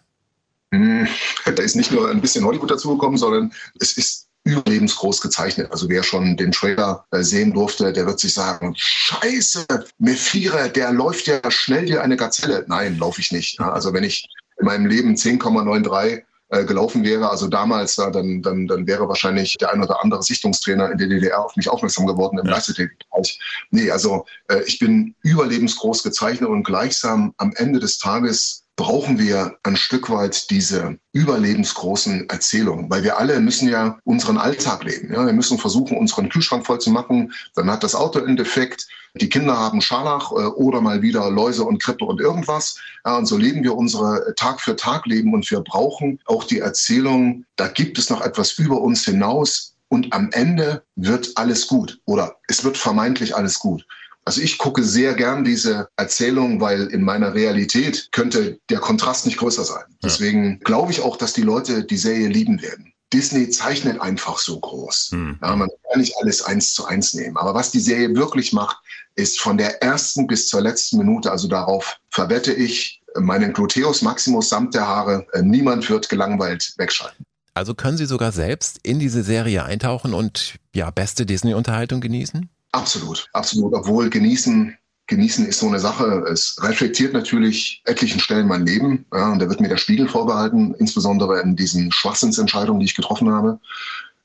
Hm, da ist nicht nur ein bisschen Hollywood dazugekommen, sondern es ist überlebensgroß gezeichnet. Also wer schon den Trailer äh, sehen durfte, der wird sich sagen, scheiße, Mephire, der läuft ja schnell wie eine Gazelle. Nein, laufe ich nicht. Also wenn ich in meinem Leben 10,93 äh, gelaufen wäre, also damals, äh, dann, dann, dann wäre wahrscheinlich der ein oder andere Sichtungstrainer in der DDR auf mich aufmerksam geworden im ja. Leichtathletikbereich. Nee, also äh, ich bin überlebensgroß gezeichnet und gleichsam am Ende des Tages brauchen wir ein Stück weit diese überlebensgroßen Erzählungen, weil wir alle müssen ja unseren Alltag leben. Ja? Wir müssen versuchen, unseren Kühlschrank voll zu machen. Dann hat das Auto einen Defekt, die Kinder haben Scharlach äh, oder mal wieder Läuse und Krippe und irgendwas. Ja, und so leben wir unsere Tag für Tag Leben und wir brauchen auch die Erzählung, da gibt es noch etwas über uns hinaus und am Ende wird alles gut oder es wird vermeintlich alles gut. Also ich gucke sehr gern diese Erzählung, weil in meiner Realität könnte der Kontrast nicht größer sein. Deswegen glaube ich auch, dass die Leute die Serie lieben werden. Disney zeichnet einfach so groß. Hm. Ja, man kann nicht alles eins zu eins nehmen. Aber was die Serie wirklich macht, ist von der ersten bis zur letzten Minute, also darauf verwette ich meinen Gluteus Maximus samt der Haare, äh, niemand wird gelangweilt wegschalten. Also können Sie sogar selbst in diese Serie eintauchen und ja, beste Disney-Unterhaltung genießen? Absolut, absolut. Obwohl genießen, genießen ist so eine Sache. Es reflektiert natürlich etlichen Stellen mein Leben. Ja, und da wird mir der Spiegel vorbehalten, insbesondere in diesen Schwachsinnsentscheidungen, die ich getroffen habe.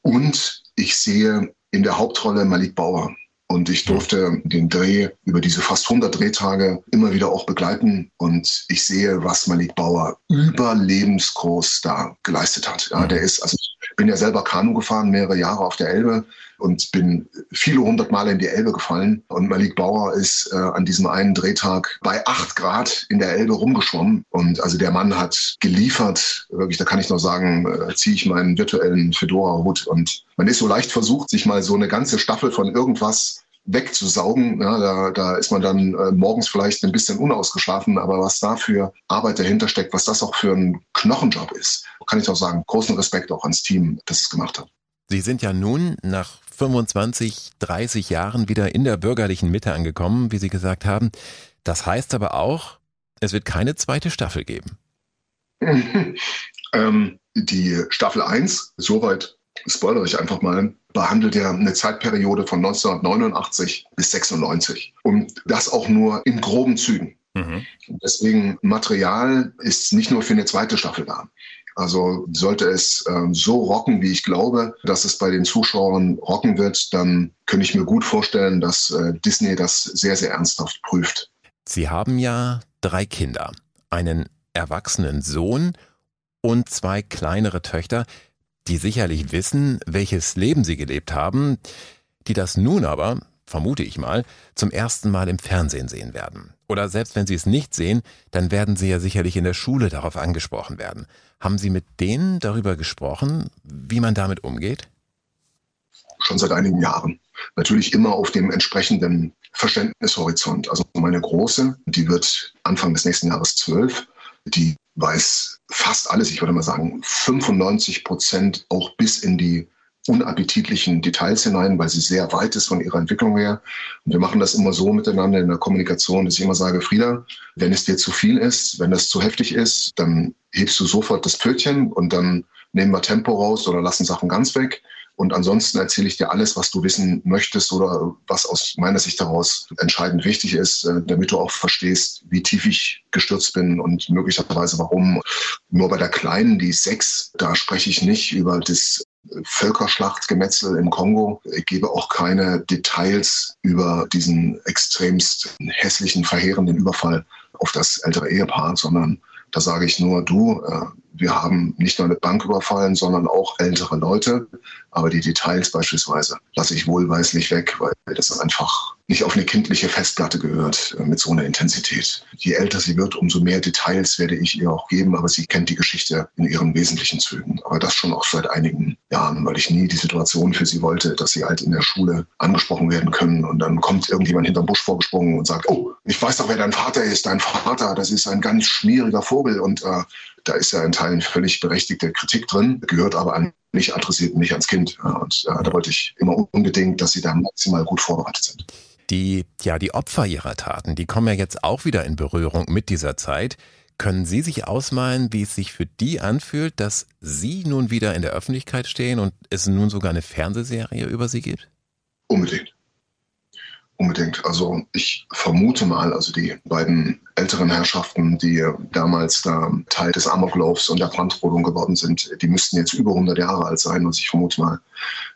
Und ich sehe in der Hauptrolle Malik Bauer. Und ich durfte den Dreh über diese fast 100 Drehtage immer wieder auch begleiten. Und ich sehe, was Malik Bauer überlebensgroß da geleistet hat. Ja, der ist, also ich bin ja selber Kanu gefahren, mehrere Jahre auf der Elbe und bin viele hundert Male in die Elbe gefallen. Und Malik Bauer ist äh, an diesem einen Drehtag bei acht Grad in der Elbe rumgeschwommen. Und also der Mann hat geliefert, wirklich, da kann ich noch sagen, äh, ziehe ich meinen virtuellen Fedora-Hut. Und man ist so leicht versucht, sich mal so eine ganze Staffel von irgendwas wegzusaugen. Ja, da, da ist man dann äh, morgens vielleicht ein bisschen unausgeschlafen, aber was da für Arbeit dahinter steckt, was das auch für ein Knochenjob ist, kann ich auch sagen, großen Respekt auch ans Team, das es gemacht hat. Sie sind ja nun nach 25, 30 Jahren wieder in der bürgerlichen Mitte angekommen, wie Sie gesagt haben. Das heißt aber auch, es wird keine zweite Staffel geben. ähm, die Staffel 1, soweit spoilere ich einfach mal, behandelt ja eine Zeitperiode von 1989 bis 96. Und das auch nur in groben Zügen. Mhm. Deswegen Material ist nicht nur für eine zweite Staffel da. Also sollte es äh, so rocken, wie ich glaube, dass es bei den Zuschauern rocken wird, dann könnte ich mir gut vorstellen, dass äh, Disney das sehr, sehr ernsthaft prüft. Sie haben ja drei Kinder, einen erwachsenen Sohn und zwei kleinere Töchter die sicherlich wissen, welches Leben sie gelebt haben, die das nun aber, vermute ich mal, zum ersten Mal im Fernsehen sehen werden. Oder selbst wenn sie es nicht sehen, dann werden sie ja sicherlich in der Schule darauf angesprochen werden. Haben Sie mit denen darüber gesprochen, wie man damit umgeht? Schon seit einigen Jahren. Natürlich immer auf dem entsprechenden Verständnishorizont. Also meine Große, die wird Anfang des nächsten Jahres zwölf, die weiß fast alles, ich würde mal sagen 95 Prozent auch bis in die unappetitlichen Details hinein, weil sie sehr weit ist von ihrer Entwicklung her. Und wir machen das immer so miteinander in der Kommunikation, dass ich immer sage, Frieda, wenn es dir zu viel ist, wenn das zu heftig ist, dann hebst du sofort das Pfötchen und dann nehmen wir Tempo raus oder lassen Sachen ganz weg. Und ansonsten erzähle ich dir alles, was du wissen möchtest oder was aus meiner Sicht daraus entscheidend wichtig ist, äh, damit du auch verstehst, wie tief ich gestürzt bin und möglicherweise warum. Nur bei der Kleinen, die ist sechs, da spreche ich nicht über das Völkerschlachtgemetzel im Kongo. Ich gebe auch keine Details über diesen extremst hässlichen, verheerenden Überfall auf das ältere Ehepaar, sondern da sage ich nur, du, äh, wir haben nicht nur eine Bank überfallen, sondern auch ältere Leute. Aber die Details beispielsweise lasse ich wohlweislich weg, weil das einfach nicht auf eine kindliche Festplatte gehört äh, mit so einer Intensität. Je älter sie wird, umso mehr Details werde ich ihr auch geben, aber sie kennt die Geschichte in ihren wesentlichen Zügen. Aber das schon auch seit einigen Jahren, weil ich nie die Situation für sie wollte, dass sie halt in der Schule angesprochen werden können und dann kommt irgendjemand hinterm Busch vorgesprungen und sagt, oh, ich weiß doch, wer dein Vater ist. Dein Vater, das ist ein ganz schmieriger Vogel und äh, da ist ja in Teilen völlig berechtigte Kritik drin, gehört aber an mich adressiert, nicht ans Kind. Und äh, da wollte ich immer unbedingt, dass sie da maximal gut vorbereitet sind. Die, ja, die Opfer ihrer Taten, die kommen ja jetzt auch wieder in Berührung mit dieser Zeit. Können Sie sich ausmalen, wie es sich für die anfühlt, dass Sie nun wieder in der Öffentlichkeit stehen und es nun sogar eine Fernsehserie über Sie gibt? Unbedingt. Unbedingt. Also ich vermute mal, also die beiden älteren Herrschaften, die damals da Teil des Amoklaufs und der Brandrodung geworden sind, die müssten jetzt über 100 Jahre alt sein. Und ich vermute mal,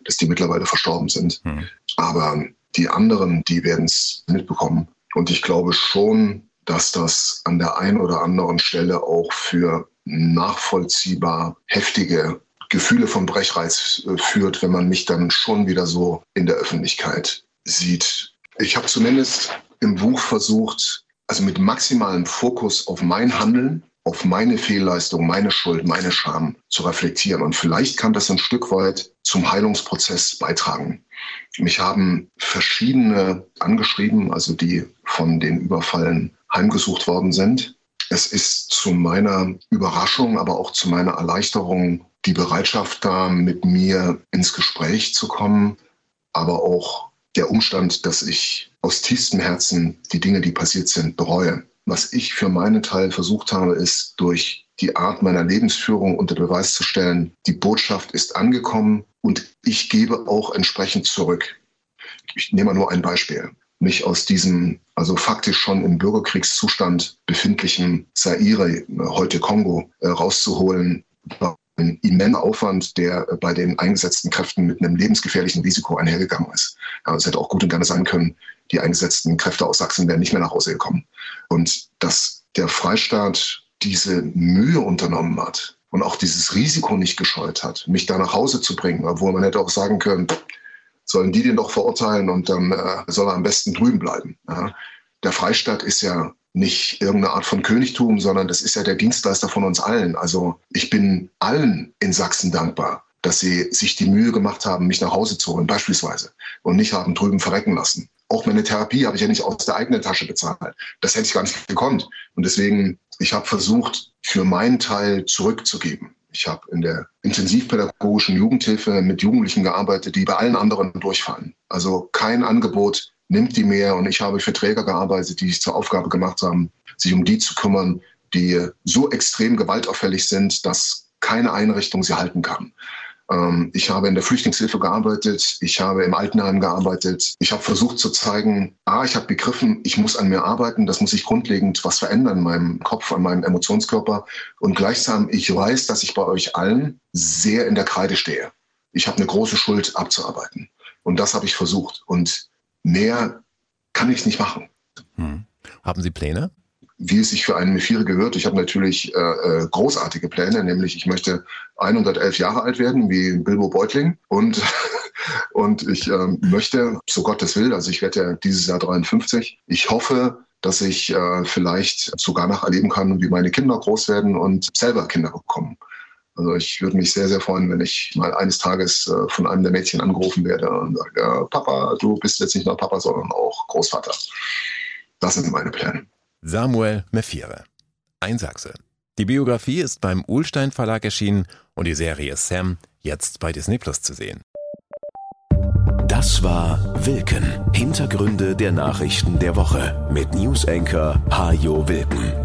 dass die mittlerweile verstorben sind. Hm. Aber die anderen, die werden es mitbekommen. Und ich glaube schon, dass das an der einen oder anderen Stelle auch für nachvollziehbar heftige Gefühle von Brechreiz äh, führt, wenn man mich dann schon wieder so in der Öffentlichkeit sieht. Ich habe zumindest im Buch versucht, also mit maximalem Fokus auf mein Handeln, auf meine Fehlleistung, meine Schuld, meine Scham zu reflektieren. Und vielleicht kann das ein Stück weit zum Heilungsprozess beitragen. Mich haben verschiedene angeschrieben, also die von den Überfallen heimgesucht worden sind. Es ist zu meiner Überraschung, aber auch zu meiner Erleichterung die Bereitschaft da, mit mir ins Gespräch zu kommen, aber auch der Umstand, dass ich aus tiefstem Herzen die Dinge, die passiert sind, bereue. Was ich für meinen Teil versucht habe, ist durch die Art meiner Lebensführung unter Beweis zu stellen, die Botschaft ist angekommen und ich gebe auch entsprechend zurück. Ich nehme mal nur ein Beispiel. Mich aus diesem, also faktisch schon im Bürgerkriegszustand befindlichen Zaire, heute Kongo, äh, rauszuholen, war ein immenser Aufwand, der bei den eingesetzten Kräften mit einem lebensgefährlichen Risiko einhergegangen ist. Ja, es hätte auch gut und gerne sein können, die eingesetzten Kräfte aus Sachsen wären nicht mehr nach Hause gekommen. Und dass der Freistaat diese Mühe unternommen hat und auch dieses Risiko nicht gescheut hat, mich da nach Hause zu bringen, obwohl man hätte auch sagen können, sollen die den doch verurteilen und dann äh, soll er am besten drüben bleiben. Ja. Der Freistaat ist ja nicht irgendeine Art von Königtum, sondern das ist ja der Dienstleister von uns allen. Also ich bin allen in Sachsen dankbar, dass sie sich die Mühe gemacht haben, mich nach Hause zu holen, beispielsweise, und nicht haben drüben verrecken lassen. Auch meine Therapie habe ich ja nicht aus der eigenen Tasche bezahlt. Das hätte ich gar nicht gekonnt. Und deswegen, ich habe versucht, für meinen Teil zurückzugeben. Ich habe in der intensivpädagogischen Jugendhilfe mit Jugendlichen gearbeitet, die bei allen anderen durchfallen. Also kein Angebot nimmt die mehr und ich habe für Träger gearbeitet, die sich zur Aufgabe gemacht haben, sich um die zu kümmern, die so extrem gewaltauffällig sind, dass keine Einrichtung sie halten kann. Ähm, ich habe in der Flüchtlingshilfe gearbeitet, ich habe im Altenheim gearbeitet. Ich habe versucht zu zeigen, ah, ich habe begriffen, ich muss an mir arbeiten, das muss ich grundlegend was verändern in meinem Kopf, an meinem Emotionskörper. Und gleichsam, ich weiß, dass ich bei euch allen sehr in der Kreide stehe. Ich habe eine große Schuld abzuarbeiten. Und das habe ich versucht. Und mehr kann ich nicht machen. Hm. Haben Sie Pläne? Wie es sich für einen Mephire gehört. Ich habe natürlich äh, äh großartige Pläne, nämlich ich möchte 111 Jahre alt werden, wie Bilbo Beutling. Und, und ich äh, möchte, so Gott es will, also ich werde ja dieses Jahr 53, ich hoffe, dass ich äh, vielleicht sogar noch erleben kann, wie meine Kinder groß werden und selber Kinder bekommen. Also ich würde mich sehr, sehr freuen, wenn ich mal eines Tages äh, von einem der Mädchen angerufen werde und sage, Papa, du bist jetzt nicht nur Papa, sondern auch Großvater. Das sind meine Pläne. Samuel Mefire, ein Sachse. Die Biografie ist beim Uhlstein Verlag erschienen und die Serie Sam jetzt bei Disney Plus zu sehen. Das war Wilken. Hintergründe der Nachrichten der Woche mit Newsenker Hajo Wilken.